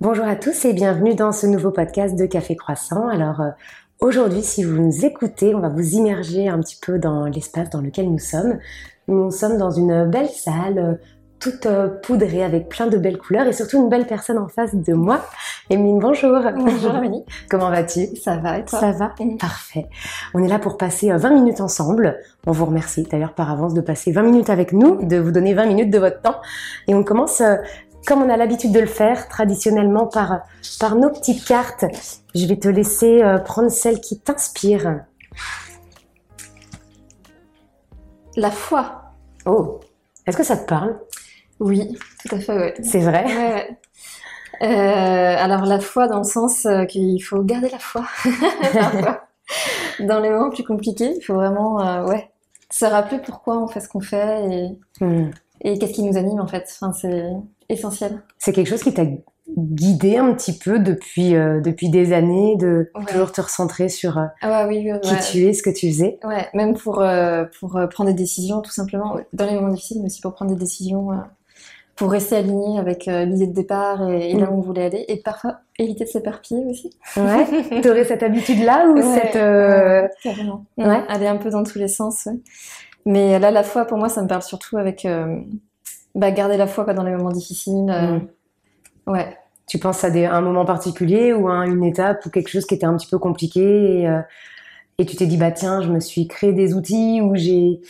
Bonjour à tous et bienvenue dans ce nouveau podcast de Café Croissant. Alors euh, aujourd'hui, si vous nous écoutez, on va vous immerger un petit peu dans l'espace dans lequel nous sommes. Nous sommes dans une belle salle, euh, toute euh, poudrée avec plein de belles couleurs et surtout une belle personne en face de moi. Emeline, bonjour. Bonjour Amélie. Comment vas-tu? Ça va et toi? Ça va Parfait. On est là pour passer 20 minutes ensemble. On vous remercie d'ailleurs par avance de passer 20 minutes avec nous, de vous donner 20 minutes de votre temps. Et on commence comme on a l'habitude de le faire traditionnellement par, par nos petites cartes. Je vais te laisser euh, prendre celle qui t'inspire. La foi. Oh, est-ce que ça te parle? Oui, tout à fait, ouais. C'est vrai? Ouais, ouais. Euh, alors la foi dans le sens euh, qu'il faut garder la foi. dans les moments plus compliqués, il faut vraiment euh, ouais, se rappeler pourquoi on fait ce qu'on fait et, Hmm. et qu'est-ce qui nous anime en fait. Enfin, c'est essentiel. C'est quelque chose qui t'a guidé un petit peu depuis, euh, depuis des années, de Ouais. toujours te recentrer sur euh, Ah ouais, oui, oui, qui ouais. tu es, ce que tu faisais. Ouais, même pour, euh, pour prendre des décisions, tout simplement, dans les moments difficiles, mais aussi pour prendre des décisions, pour rester aligné avec l'idée de départ et, et là Mm. où on voulait aller, et parfois éviter de s'éparpiller aussi. Ouais. T'aurais cette habitude-là ou cette... ouais, carrément. ouais. Aller un peu dans tous les sens. Mais là, la foi, pour moi, ça me parle surtout avec bah, garder la foi quoi, dans les moments difficiles. euh, Mm. Ouais. Tu penses à des, un moment particulier ou à une étape ou quelque chose qui était un petit peu compliqué et, euh, et tu t'es dit bah tiens je me suis créé des outils où j'ai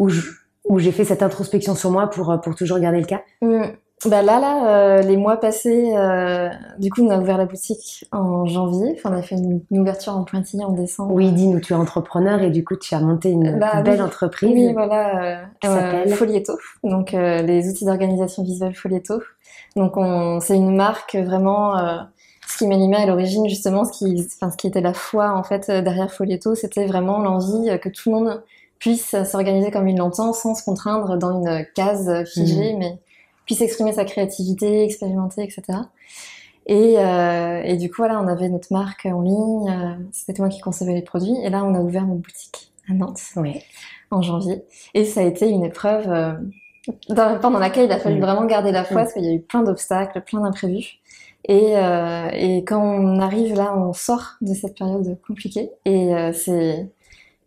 où j'ai fait cette introspection sur moi pour euh, pour toujours garder le cap? Mm. Bah là, là, euh, les mois passés, euh, du coup, on a ouvert la boutique en janvier. Enfin, on a fait une, une ouverture en pointillé en décembre. Oui, dis-nous tu es entrepreneur et du coup tu as monté une Bah, belle oui. entreprise. Oui, voilà, euh, Qui s'appelle Folieto. Donc, euh, les outils d'organisation visuelle Folieto. Donc, on, c'est une marque vraiment. euh, ce qui m'animait à l'origine, justement, ce qui, enfin, ce qui était la foi en fait euh, derrière Folieto, c'était vraiment l'envie euh, que tout le monde puisse euh, s'organiser comme il l'entend, sans se contraindre dans une case euh, figée, mais puisse exprimer sa créativité, expérimenter, etc. Et, euh, et du coup, voilà, on avait notre marque en ligne. euh, c'était moi qui concevais les produits, et là, on a ouvert notre boutique à Nantes Oui. en janvier. Et ça a été une épreuve euh, dans- pendant laquelle il a fallu vraiment garder la foi parce qu'il y a eu plein d'obstacles, plein d'imprévus. Et, euh, et quand on arrive là, on sort de cette période compliquée. Et euh, c'est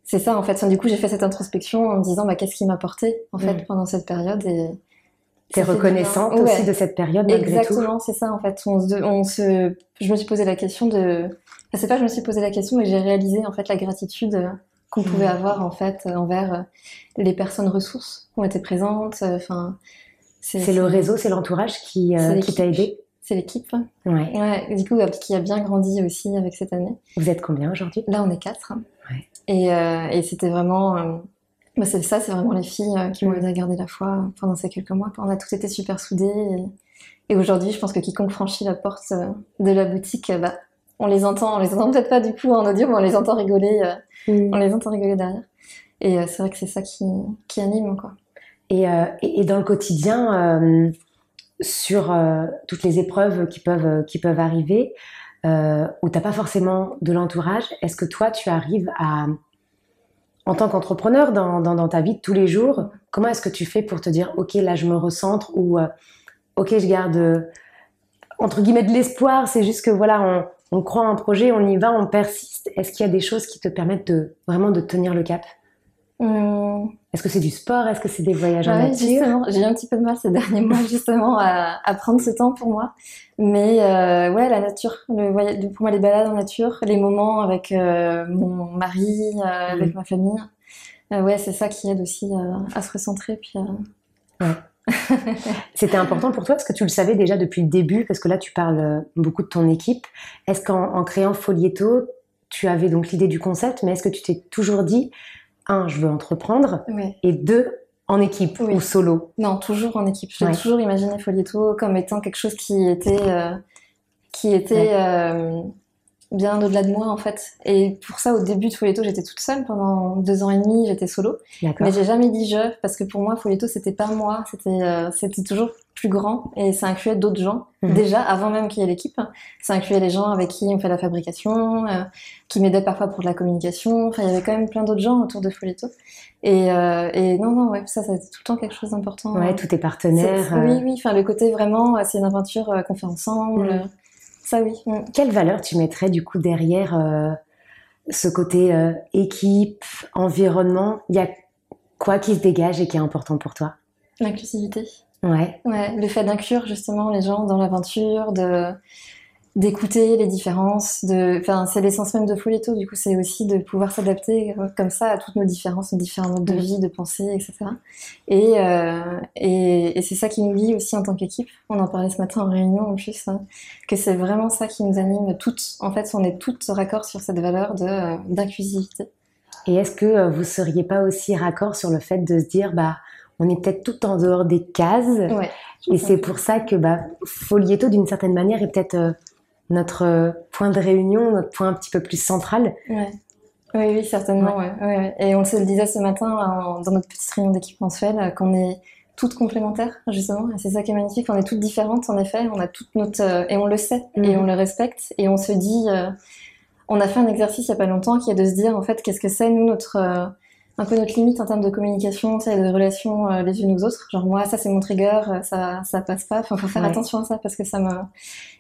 c'est ça en fait. Enfin, du coup, j'ai fait cette introspection en me disant bah, qu'est-ce qui m'a porté en fait pendant cette période? Et T'es reconnaissante aussi de cette période malgré. Exactement, c'est ça en fait. On se, on se, je me suis posé la question de, enfin, c'est pas je me suis posé la question, mais j'ai réalisé en fait la gratitude euh, qu'on pouvait Mhm. avoir en fait euh, envers euh, les personnes ressources qui ont été présentes. Enfin, C'est le réseau, c'est l'entourage qui, euh, t'a aidé. c'est l'équipe. Ouais. Ouais, du coup, qui a bien grandi aussi avec cette année. Vous êtes combien aujourd'hui? Là, on est quatre. hein. Ouais. Et, euh, et c'était vraiment, euh, bah, c'est ça, c'est vraiment les filles euh, qui m'ont Mhm. aidé à garder la foi pendant ces quelques mois. On a tous été super soudés. Et, et aujourd'hui, je pense que quiconque franchit la porte euh, de la boutique, euh, bah, on les entend, on les entend peut-être pas du coup en audio, mais on les entend rigoler, euh, on les entend rigoler derrière. Et c'est vrai que c'est ça qui, qui anime, quoi. Et, et, et dans le quotidien, sur toutes les épreuves qui peuvent, qui peuvent arriver, où tu n'as pas forcément de l'entourage, est-ce que toi, tu arrives à, en tant qu'entrepreneur dans, ta vie de tous les jours, comment est-ce que tu fais pour te dire, OK, là, je me recentre ou, euh, OK, je garde, euh, entre guillemets, de l'espoir, c'est juste que, voilà, on, croit un projet, on y va, on persiste. Est-ce qu'il y a des choses qui te permettent vraiment de tenir le cap? Hum, Est-ce que c'est du sport? Est-ce que c'est des voyages en nature? justement, j'ai eu un petit peu de mal ces derniers mois justement à, à prendre ce temps pour moi. Mais euh, ouais, la nature, le voyage, pour moi les balades en nature, les moments avec euh, mon mari, euh, avec ma famille, euh, ouais, c'est ça qui aide aussi à se recentrer. Puis C'était important pour toi parce que tu le savais déjà depuis le début, parce que là tu parles beaucoup de ton équipe. Est-ce qu'en en créant Folieto, tu avais donc l'idée du concept, mais est-ce que tu t'es toujours dit, un, je veux entreprendre, et deux, en équipe Oui. ou solo Non, toujours en équipe. J'ai Ouais. toujours imaginé Folieto comme étant quelque chose qui était, euh, qui était, euh, bien au-delà de moi en fait. Et pour ça, au début de Folletto, j'étais toute seule pendant deux ans et demi, j'étais solo. Mais j'ai jamais dit je parce que pour moi, Folletto, c'était pas moi, c'était euh, c'était toujours plus grand et ça incluait d'autres gens. Mhm. Déjà, avant même qu'il y ait l'équipe, ça incluait les gens avec qui on fait la fabrication, euh, qui m'aidaient parfois pour de la communication. Enfin, il y avait quand même plein d'autres gens autour de Folletto. Et, euh, et non, non, ouais, ça, c'est tout le temps quelque chose d'important. Ouais, tous tes partenaires. Oui, oui. Enfin, le côté vraiment, c'est une aventure qu'on fait ensemble. Mhm. Ça, oui. Mm. Quelle valeur tu mettrais du coup derrière euh, ce côté euh, équipe, environnement? Il y a quoi qui se dégage et qui est important pour toi? L'inclusivité. Ouais. Ouais, le fait d'inclure justement les gens dans l'aventure, de d'écouter les différences. De, enfin, c'est l'essence même de Folletto. Du coup, c'est aussi de pouvoir s'adapter euh, comme ça à toutes nos différences, nos différents modes de vie, de pensée, etc. Et, euh, et, et c'est ça qui nous lie aussi en tant qu'équipe. On en parlait ce matin en réunion en plus, hein, que c'est vraiment ça qui nous anime toutes. En fait, on est toutes raccord sur cette valeur de euh, d'inclusivité. Et est-ce que vous seriez pas aussi raccord sur le fait de se dire, bah, on est peut-être tout en dehors des cases, ouais, et c'est pour ça que bah, Folietto, d'une certaine manière, est peut-être notre euh, point de réunion, notre point un petit peu plus central. Oui, oui, certainement. Ouais. Et on se le disait ce matin dans notre petite réunion d'équipe mensuelle euh, qu'on est toutes complémentaires, justement. Et c'est ça qui est magnifique. On est toutes différentes, en effet. On a toutes notre. Euh, et on le sait, et mhm. on le respecte. Et on se dit. on a fait un exercice il n'y a pas longtemps qui est de se dire, en fait, qu'est-ce que c'est, nous, notre un peu notre limite en termes de communication, tu sais, de relations euh, les unes aux autres. Genre moi, ça c'est mon trigger, euh, ça ça passe pas. Enfin, faut faire attention à ça parce que ça me.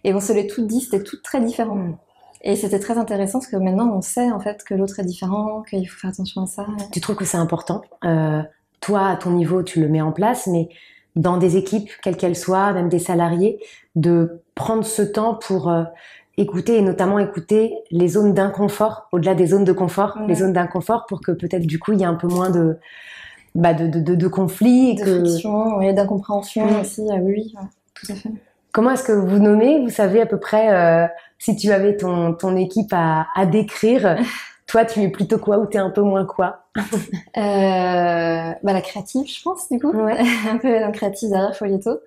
Et on se l'est toutes dit, c'était toutes très différent. Mm. Et c'était très intéressant parce que maintenant on sait en fait que l'autre est différent, qu'il faut faire attention à ça. Tu trouves que c'est important euh, Toi, à ton niveau, tu le mets en place, mais dans des équipes, quelles qu'elles soient, même des salariés, de prendre ce temps pour euh, écouter et notamment écouter les zones d'inconfort, au-delà des zones de confort, les zones d'inconfort pour que peut-être du coup il y ait un peu moins de, bah, de, de, de, conflits. Et de friction et d'incompréhension mm. aussi, ah oui, tout à fait. Comment est-ce que vous nommez? Vous savez à peu près euh, si tu avais ton, ton équipe à, à décrire Toi, tu es plutôt quoi ou tu es un peu moins quoi? Euh, bah, La créative, je pense, du coup. Ouais. un peu la créative derrière Folieto.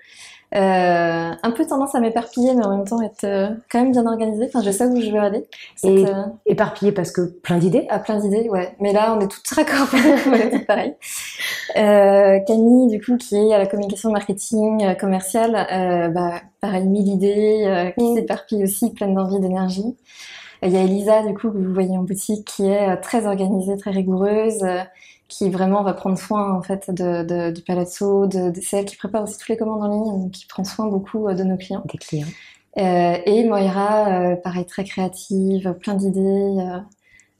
Euh, un peu tendance à m'éparpiller, mais en même temps être euh, quand même bien organisée. Enfin, je sais où je veux aller. Et euh, éparpillée parce que plein d'idées Ah, plein d'idées, ouais. Mais là, on est toutes raccord, on pareil. Euh, Camille, du coup, qui est à la communication marketing commerciale, bah, pareil, mille idées, qui mm. s'éparpille aussi, pleine d'envie, d'énergie. Il y a Elisa, du coup, que vous voyez en boutique, qui est très organisée, très rigoureuse, qui vraiment va prendre soin en fait de, de du palazzo, de, de, c'est elle qui prépare aussi toutes les commandes en ligne, donc qui prend soin beaucoup euh, de nos clients. Des clients. Euh, et Moira, euh, pareil, très créative, plein d'idées.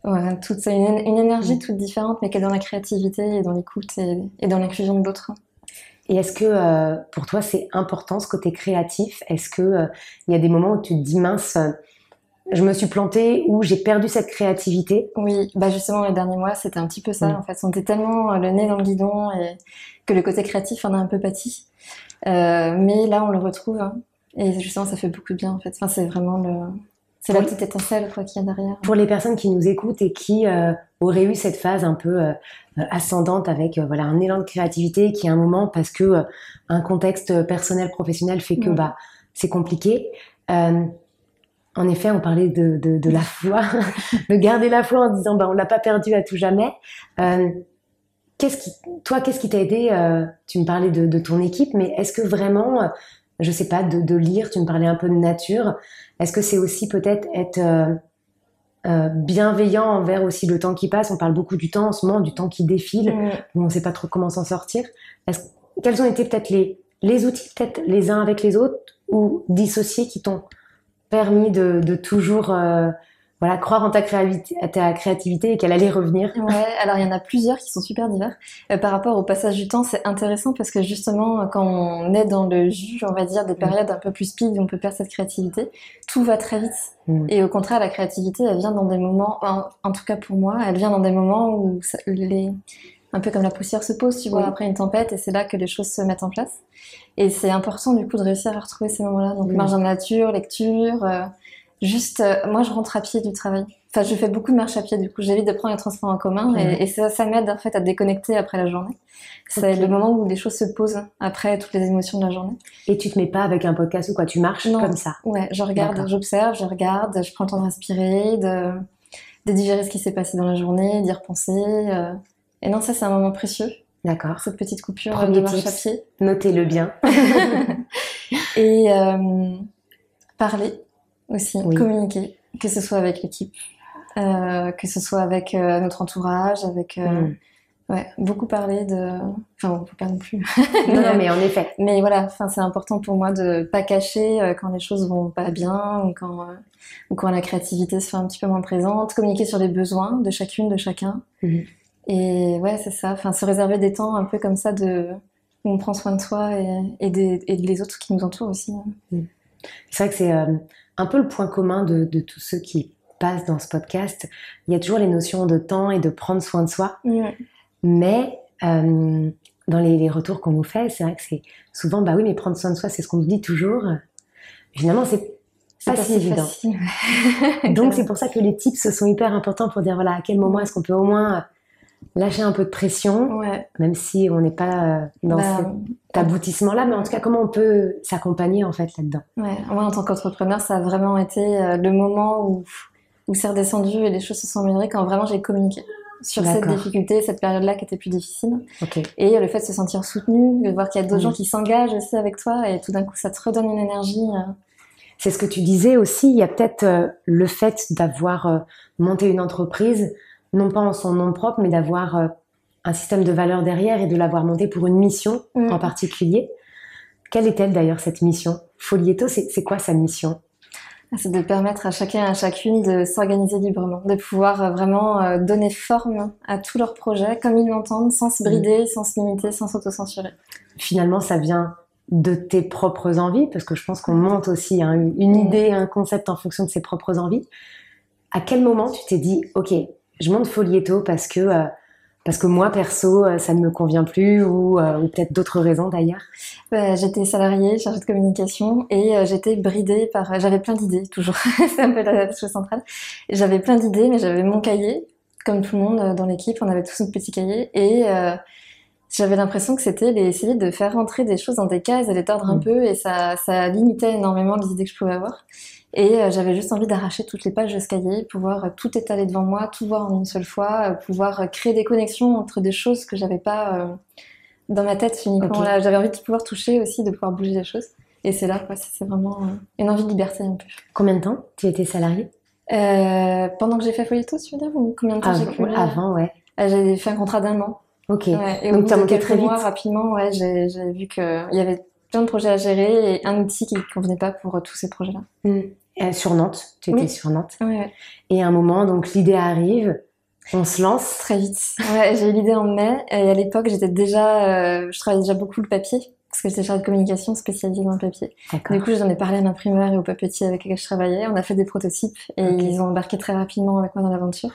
Euh, ouais, toute, une, une énergie mm. toute différente, mais qui est dans la créativité et dans l'écoute et, et dans l'inclusion de l'autre. Et est-ce que euh, pour toi c'est important ce côté créatif? Est-ce que il y a des moments où tu te dis mince je me suis plantée ou j'ai perdu cette créativité Oui, bah justement les derniers mois c'était un petit peu ça. En fait, on était tellement euh, le nez dans le guidon et que le côté créatif en a un peu pâti. Euh, mais là on le retrouve hein. et justement ça fait beaucoup de bien en fait. Enfin, c'est vraiment le c'est la petite étincelle quoi qu'il y a derrière. Pour les personnes qui nous écoutent et qui euh, auraient eu cette phase un peu euh, ascendante avec euh, voilà un élan de créativité qui est un moment parce que un contexte personnel professionnel fait que mm. bah c'est compliqué. En effet, on parlait de, de, de la foi, de garder la foi en se disant bah, on l'a pas perdu à tout jamais. Euh, qu'est-ce qui, toi, qu'est-ce qui t'a aidé euh, Tu me parlais de, de, ton équipe, mais est-ce que vraiment, euh, je sais pas, de, lire, tu me parlais un peu de nature, est-ce que c'est aussi peut-être être, euh, bienveillant envers aussi le temps qui passe? On parle beaucoup du temps en ce moment, du temps qui défile, mmh. où on ne sait pas trop comment s'en sortir. Quels ont été peut-être les, les outils, peut-être les uns avec les autres, ou dissociés qui t'ont permis de, de toujours euh, voilà, croire en ta, créativité, ta créativité et qu'elle allait revenir Ouais, alors il y en a plusieurs qui sont super divers. Euh, par rapport au passage du temps, c'est intéressant parce que justement, quand on est dans le jus, on va dire, des mm. périodes un peu plus speed où on peut perdre cette créativité, tout va très vite. Mm. Et au contraire, la créativité, elle vient dans des moments, en, en, tout cas pour moi, elle vient dans des moments où ça, les, un peu comme la poussière se pose, tu vois, après une tempête, et c'est là que les choses se mettent en place. Et c'est important du coup de réussir à retrouver ces moments-là. Donc, marge en nature, lecture, euh, Juste, euh, moi, je rentre à pied du travail. Enfin, je fais beaucoup de marche à pied, du coup, j'évite de prendre les transports en commun et, et ça, ça m'aide en fait à déconnecter après la journée. C'est le moment où les choses se posent après toutes les émotions de la journée. Et tu te mets pas avec un podcast ou quoi, tu marches Non. comme ça. Ouais, je regarde, j'observe, je regarde, je prends le temps de respirer, de, de digérer ce qui s'est passé dans la journée, d'y repenser. euh. Et non, ça, c'est un moment précieux, D'accord. cette petite coupure Premier de marche à pied. Notez-le bien. Et euh, parler aussi, Oui. communiquer, que ce soit avec l'équipe, euh, que ce soit avec euh, notre entourage, avec euh, Mm. ouais, beaucoup parler de. Enfin, on peut pas non plus. Non, non, mais en effet. Mais voilà, enfin, c'est important pour moi de pas cacher quand les choses vont pas bien ou quand, ou quand la créativité se fait un petit peu moins présente, communiquer sur les besoins de chacune, de chacun. Mhm. Et ouais, c'est ça, enfin, se réserver des temps un peu comme ça de où on prend soin de soi et, et, des, et des autres qui nous entourent aussi. hein. C'est vrai que c'est euh, un peu le point commun de, de tous ceux qui passent dans ce podcast. Il y a toujours les notions de temps et de prendre soin de soi. Mais euh, dans les, les retours qu'on nous fait, c'est vrai que c'est souvent, bah oui, mais prendre soin de soi, c'est ce qu'on nous dit toujours. Finalement, c'est pas si évident. Donc c'est pour ça que les tips sont hyper importants pour dire voilà à quel moment est-ce qu'on peut au moins lâcher un peu de pression, Ouais, même si on n'est pas euh, dans bah, cet aboutissement-là, mais en tout cas comment on peut s'accompagner en fait là-dedans? ouais. Moi, en tant qu'entrepreneur, ça a vraiment été euh, le moment où, où c'est redescendu et les choses se sont améliorées quand vraiment j'ai communiqué sur cette difficulté, cette période-là qui était plus difficile. Et euh, le fait de se sentir soutenu, de voir qu'il y a d'autres Mm. gens qui s'engagent aussi avec toi et tout d'un coup, ça te redonne une énergie. C'est ce que tu disais aussi, il y a peut-être euh, le fait d'avoir euh, monté une entreprise, non pas en son nom propre, mais d'avoir euh, un système de valeurs derrière et de l'avoir monté pour une mission Mm. en particulier. Quelle est-elle d'ailleurs cette mission? Folieto, c'est quoi sa mission? C'est de permettre à chacun et à chacune de s'organiser librement, de pouvoir euh, vraiment euh, donner forme à tous leurs projets comme ils l'entendent, sans se brider, sans se limiter, sans s'autocensurer. Finalement, ça vient de tes propres envies, parce que je pense qu'on monte aussi hein, une une Mm. idée, un concept en fonction de ses propres envies. À quel moment tu t'es dit, ok, je monte Folieto parce que euh, parce que moi perso, euh, ça ne me convient plus, ou, euh, ou peut-être d'autres raisons d'ailleurs. J'étais salariée, chargée de communication et euh, j'étais bridée par. J'avais plein d'idées, toujours. C'est un peu la chose centrale. J'avais plein d'idées, mais j'avais mon cahier, comme tout le monde dans l'équipe, on avait tous notre petit cahier et euh, j'avais l'impression que c'était essayer de faire rentrer des choses dans des cases et les tordre un Mm. peu et ça, ça limitait énormément les idées que je pouvais avoir. Et euh, j'avais juste envie d'arracher toutes les pages de ce cahier, pouvoir euh, tout étaler devant moi, tout voir en une seule fois, euh, pouvoir créer des connexions entre des choses que j'avais pas dans ma tête uniquement. Ok. Là, j'avais envie de pouvoir toucher aussi, de pouvoir bouger les choses. Et c'est là, quoi, c'est vraiment une envie de liberté un peu. Combien de temps tu étais salarié? Euh, pendant que j'ai fait Folieto, tu veux dire, ou combien de temps j'ai avant, cumulé avant, ouais. J'ai fait un contrat d'un an. Ok. Ouais, et Donc, t'as monté très vite. mois, rapidement, ouais, j'ai vu qu'il y avait plein de projets à gérer et un outil qui ne convenait pas pour tous ces projets-là. Mm. Euh, sur Nantes, tu étais Oui. sur Nantes. Et à un moment, donc l'idée arrive, on se lance. Très vite. Ouais, j'ai eu l'idée en mai et à l'époque, j'étais déjà, euh, je travaillais déjà beaucoup le papier parce que j'étais chargée de communication spécialisée dans le papier. Du coup, j'en ai parlé à l'imprimeur et au papetier avec lesquels je travaillais. On a fait des prototypes et ils ont embarqué très rapidement avec moi dans l'aventure.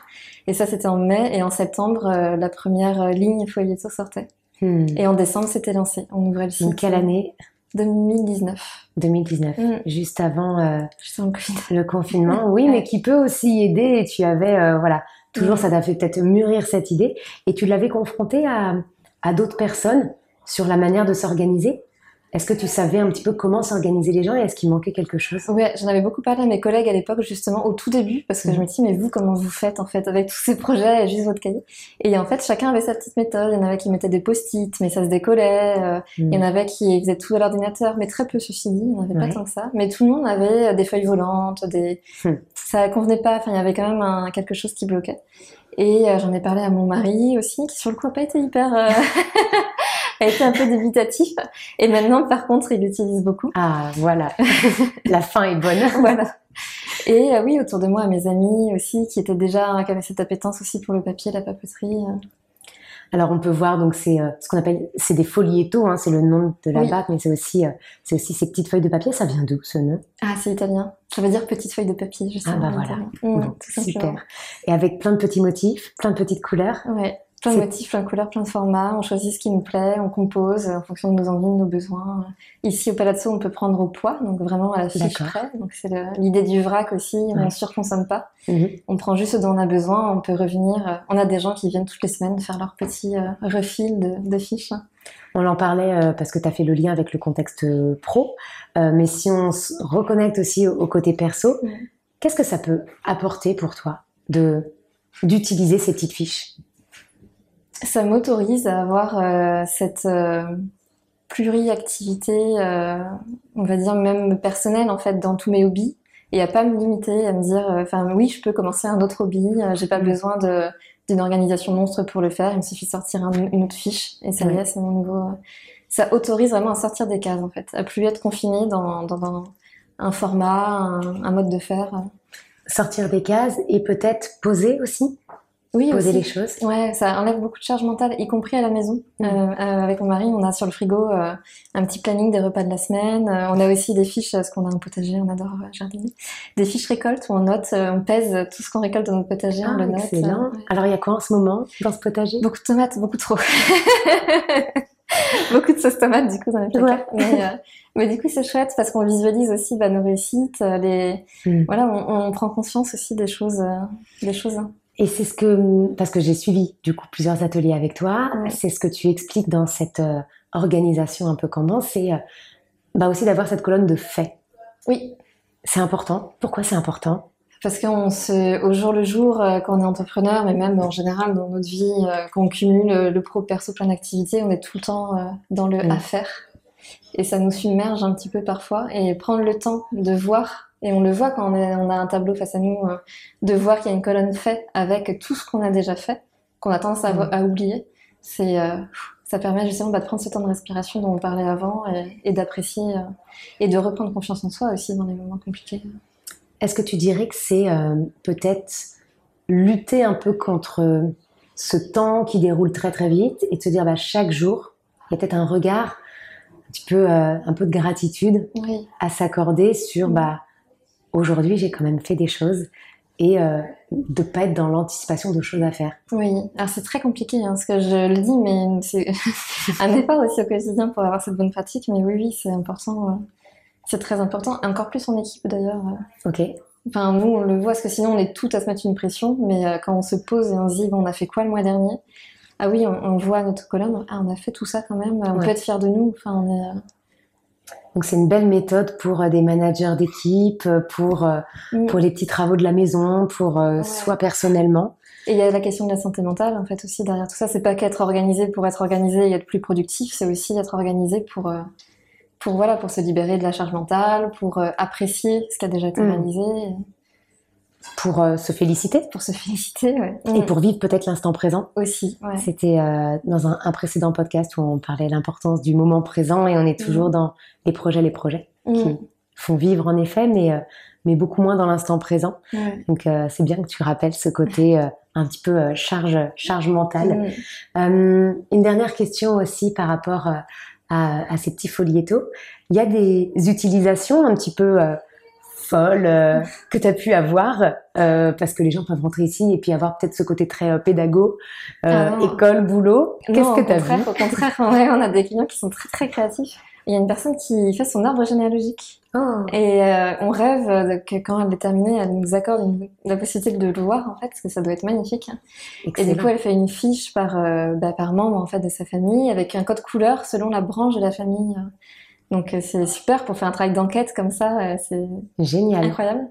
Et ça, c'était en mai et en septembre, euh, la première ligne Folieto sortait. Hmm. Et en décembre, c'était lancé. On ouvrait le site. Donc quelle année? 2019. 2019, Mm. juste avant euh, Juste avant le Covid. le confinement. Oui, mais qui peut aussi aider. Et tu avais, euh, voilà, toujours, Mm. ça t'a fait peut-être mûrir cette idée. Et tu l'avais confrontée à, à d'autres personnes sur la manière de s'organiser. Est-ce que tu savais un petit peu comment s'organiser les gens et est-ce qu'il manquait quelque chose? Ouais, j'en avais beaucoup parlé à mes collègues à l'époque, justement, au tout début, parce que je me dis, mais vous, comment vous faites, en fait, avec tous ces projets et juste votre cahier? Et en fait, chacun avait sa petite méthode. Il y en avait qui mettaient des post-it, mais ça se décollait. euh, Il y en avait qui faisaient tout à l'ordinateur, mais très peu, ceci dit. Il n'y en avait Ouais. pas tant que ça. Mais tout le monde avait euh, des feuilles volantes, des... Hmm. Ça convenait pas. Enfin, il y avait quand même un- quelque chose qui bloquait. Et euh, j'en ai parlé à mon mari aussi, qui sur le coup n'a pas été hyper... euh, a été un peu débutatif. Et maintenant, par contre, il l'utilise beaucoup. Ah, voilà. la fin est bonne. voilà. Et euh, oui, autour de moi, mes amis aussi, qui étaient déjà, qui avaient cette appétence aussi pour le papier, la papeterie. euh. Alors on peut voir donc c'est euh, ce qu'on appelle c'est des foliettos, hein, c'est le nom de la Oui. mais c'est aussi euh, c'est aussi ces petites feuilles de papier. Ça vient d'où ce nom? Ah, c'est italien. Ça veut dire petite feuille de papier, justement. Ah, bah voilà. italien. Mm, Bon, tout simplement. super. Et avec plein de petits motifs, plein de petites couleurs. Ouais. Plein de motifs, plein de couleurs, plein de formats. On choisit ce qui nous plaît, on compose en fonction de nos envies, de nos besoins. Ici, au Palazzo, on peut prendre au poids, donc vraiment à la fiche près. Donc c'est l'idée du vrac aussi. On ne surconsomme pas. Mhm. On prend juste ce dont on a besoin. On peut revenir. On a des gens qui viennent toutes les semaines faire leur petit euh, refil de, fiches. On en parlait euh, parce que tu as fait le lien avec le contexte euh, pro. mais si on se reconnecte aussi au, côté perso, qu'est-ce que ça peut apporter pour toi de d'utiliser ces petites fiches? Ça m'autorise à avoir euh, cette euh, pluriactivité, euh, on va dire même personnelle en fait, dans tous mes hobbies, et à pas me limiter, à me dire, enfin oui, je peux commencer un autre hobby, j'ai pas mm. besoin d'une organisation monstre pour le faire, il me suffit de sortir une autre fiche, et ça y est, c'est mon nouveau. Ça autorise vraiment à sortir des cases en fait, à plus être confiné dans, dans, un, format, un, un mode de faire. Sortir des cases et peut-être poser aussi oui, poser les choses. Ouais, ça enlève beaucoup de charge mentale, y compris à la maison. Mm. Euh, euh, avec mon mari, on a sur le frigo euh, un petit planning des repas de la semaine. Euh, on a aussi des fiches, parce qu'on a un potager, on adore jardiner. Des fiches récoltes où on note, on pèse tout ce qu'on récolte dans notre potager, on le note. Alors il y a quoi en ce moment dans ce potager? Beaucoup de tomates, beaucoup trop. beaucoup de sauce tomate du coup dans les placards. Mais, mais, du coup c'est chouette parce qu'on visualise aussi bah, nos réussites, les mm. voilà, on, on, prend conscience aussi des choses, des choses. Et c'est ce que, parce que j'ai suivi du coup plusieurs ateliers avec toi, c'est ce que tu expliques dans cette euh, organisation un peu comment, c'est euh, bah aussi d'avoir cette colonne de faits. Oui. C'est important. Pourquoi c'est important? Parce qu'on se, au jour le jour, euh, quand on est entrepreneur, mais même en général dans notre vie, quand on cumule le pro, perso, plein d'activités, on est tout le temps dans le à faire. Et ça nous submerge un petit peu parfois. Et prendre le temps de voir et on le voit quand on, a un tableau face à nous, euh, de voir qu'il y a une colonne fait avec tout ce qu'on a déjà fait, qu'on a tendance à, mm. oublier. C'est, euh, ça permet justement bah, de prendre ce temps de respiration dont on parlait avant et, d'apprécier euh, et de reprendre confiance en soi aussi dans les moments compliqués. Est-ce que tu dirais que c'est peut-être lutter un peu contre ce temps qui déroule très très vite et de se dire bah, chaque jour, il y a peut-être un regard, un petit peu, un peu de gratitude à s'accorder sur bah, aujourd'hui, j'ai quand même fait des choses et euh, de pas être dans l'anticipation de choses à faire. Oui, alors c'est très compliqué, hein, parce que je le dis, mais c'est un effort aussi au quotidien pour avoir cette bonne pratique. Mais oui, oui, c'est important. Euh, c'est très important, encore plus en équipe d'ailleurs. Euh. Ok. Enfin, nous, on le voit, parce que sinon, on est tout à se mettre une pression. Mais euh, quand on se pose et on se dit, bon, on a fait quoi le mois dernier? Ah oui, on, voit notre colonne, ah, on a fait tout ça quand même, on peut être fier de nous. Enfin, on est donc c'est une belle méthode pour euh, des managers d'équipe, euh, pour euh, mm. pour les petits travaux de la maison, pour soi personnellement. Et il y a la question de la santé mentale en fait aussi derrière tout ça. C'est pas qu'être organisé pour être organisé et être plus productif, c'est aussi être organisé pour pour voilà pour se libérer de la charge mentale, pour apprécier ce qui a déjà été mm. réalisé. Pour euh, se féliciter. Pour se féliciter, ouais. Et pour vivre peut-être l'instant présent. Aussi, ouais. C'était euh, dans un, un, précédent podcast où on parlait de l'importance du moment présent et on est toujours mm. dans les projets, les projets mm. qui font vivre en effet, mais, euh, mais beaucoup moins dans l'instant présent. Donc c'est bien que tu rappelles ce côté un petit peu charge, charge mentale. Mm. une dernière question aussi par rapport à, à, ces petits foliettos. Il y a des utilisations un petit peu folle euh, que tu as pu avoir euh, parce que les gens peuvent rentrer ici et puis avoir peut-être ce côté très euh, pédago, ah école, boulot. Qu'est-ce que tu as vu Au contraire, on a des clients qui sont très très créatifs. Il y a une personne qui fait son arbre généalogique. Oh. Et on rêve que quand elle est terminée, elle nous accorde la possibilité de le voir, en fait, parce que ça doit être magnifique. Et du coup, elle fait une fiche par, bah, par membre, en fait, de sa famille, avec un code couleur selon la branche de la famille. Donc euh, c'est super pour faire un travail d'enquête comme ça, euh, c'est génial, incroyable.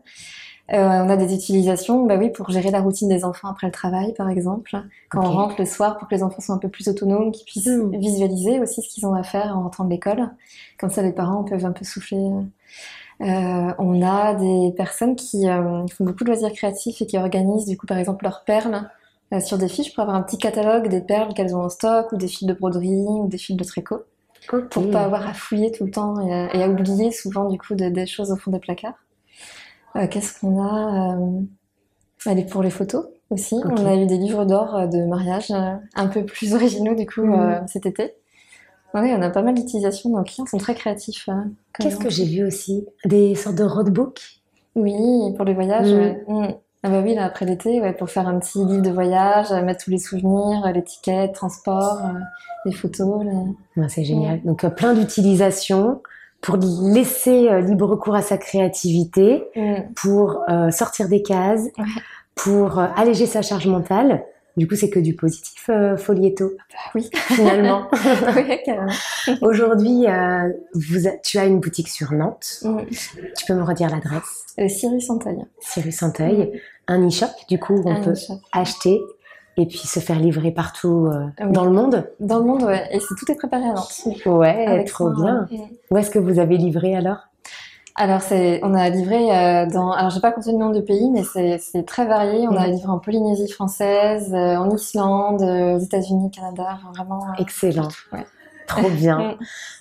Euh, on a des utilisations, bah oui, pour gérer la routine des enfants après le travail, par exemple. Quand on rentre le soir, pour que les enfants soient un peu plus autonomes, qu'ils puissent hmm. visualiser aussi ce qu'ils ont à faire en rentrant de l'école. Comme ça, les parents peuvent un peu souffler. Euh, on a des personnes qui font beaucoup de loisirs créatifs et qui organisent, du coup, par exemple, leurs perles sur des fiches pour avoir un petit catalogue des perles qu'elles ont en stock, ou des fils de broderie, ou des fils de tricot pour pas avoir à fouiller tout le temps et à, oublier souvent du coup des choses au fond des placards. Euh, qu'est-ce qu'on a euh, Elle est pour les photos aussi. On a eu des livres d'or euh, de mariage un peu plus originaux du coup mm. cet été. Oui, on a pas mal d'utilisations. Nos clients sont très créatifs. Qu'est-ce que j'ai vu aussi? Des sortes de roadbooks? Oui, pour les voyages. Mm. Mm. Ah bah oui, là, après l'été, ouais, pour faire un petit livre de voyage, euh, mettre tous les souvenirs, euh, les tickets, transport, euh, les photos. les- Ouais, c'est génial. Donc plein d'utilisations pour laisser euh, libre cours à sa créativité, Mm. pour euh, sortir des cases, pour euh, alléger sa charge mentale. Du coup, c'est que du positif, euh, Folietto, Bah oui, finalement. carrément. Aujourd'hui, euh, vous a- tu as une boutique sur Nantes. Mm. Tu peux me redire l'adresse? Le Cyrus Santeuil. Cyrus Santeuil. Un e-shop, du coup, où on Un peut acheter et puis se faire livrer partout euh, Oui. dans le monde. Dans le monde, ouais. Et c'est tout est préparé à Nantes. Ouais, Avec trop bien. ouais. Où est-ce que vous avez livré alors? Alors, c'est, on a livré euh, dans, alors j'ai pas compté le nombre de pays, mais c'est, c'est très varié. On a Mhm. livré en Polynésie française, euh, en Islande, euh, aux États-Unis, Canada, enfin, vraiment. Excellent. Ouais. Trop bien. Mm.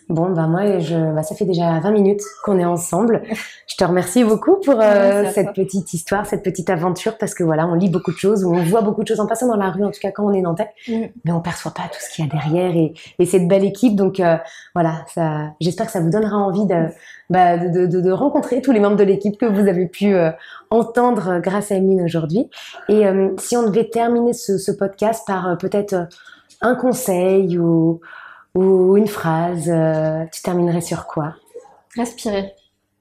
Bon, bah moi, je, bah, ça fait déjà 20 minutes qu'on est ensemble. Je te remercie beaucoup pour euh, cette petite histoire, cette petite aventure, parce que voilà, on lit beaucoup de choses, ou on voit beaucoup de choses en passant dans la rue, en tout cas quand on est nantais, Mm. mais on perçoit pas tout ce qu'il y a derrière et, et cette belle équipe. Donc euh, voilà, ça, j'espère que ça vous donnera envie de, bah, de, de, de rencontrer tous les membres de l'équipe que vous avez pu euh, entendre euh, grâce à Emeline aujourd'hui. Et euh, si on devait terminer ce, ce podcast par euh, peut-être un conseil ou, ou une phrase, euh, tu terminerais sur quoi? Respirer.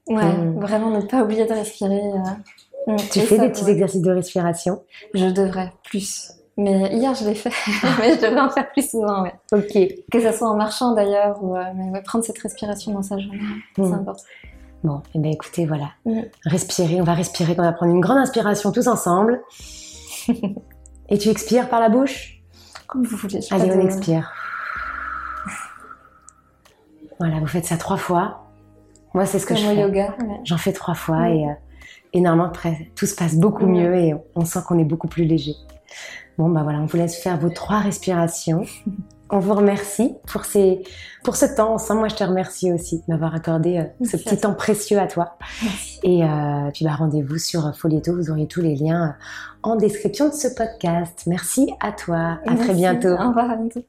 Ouais, Mm. vraiment ne pas oublier de respirer. euh. Mm. Tu fais ça, des petits ouais. exercices de respiration? Je devrais plus. Mais hier, je l'ai fait. mais je devrais en faire plus souvent, ouais. Ok. Que ce soit en marchant d'ailleurs, ou euh, mais ouais, prendre cette respiration dans sa journée, c'est Mm. important. Bon, et ben écoutez, voilà. Respirer, on va respirer, on va prendre une grande inspiration tous ensemble. et tu expires par la bouche? Comme vous voulez. Allez, on de- expire. Voilà, vous faites ça trois fois. Moi, c'est ce que je fais. yoga. ouais. J'en fais trois fois Mm. et, euh, et normalement, après, tout se passe beaucoup Mm. mieux et on sent qu'on est beaucoup plus léger. Bon, bah voilà, on vous laisse faire vos trois respirations. On vous remercie pour, ces, pour ce temps ensemble. Moi, je te remercie aussi de m'avoir accordé euh, ce petit temps précieux à toi. Merci. Et euh, puis, bah, rendez-vous sur Folieto. Vous aurez tous les liens en description de ce podcast. Merci à toi. À très bientôt. Au revoir à bientôt.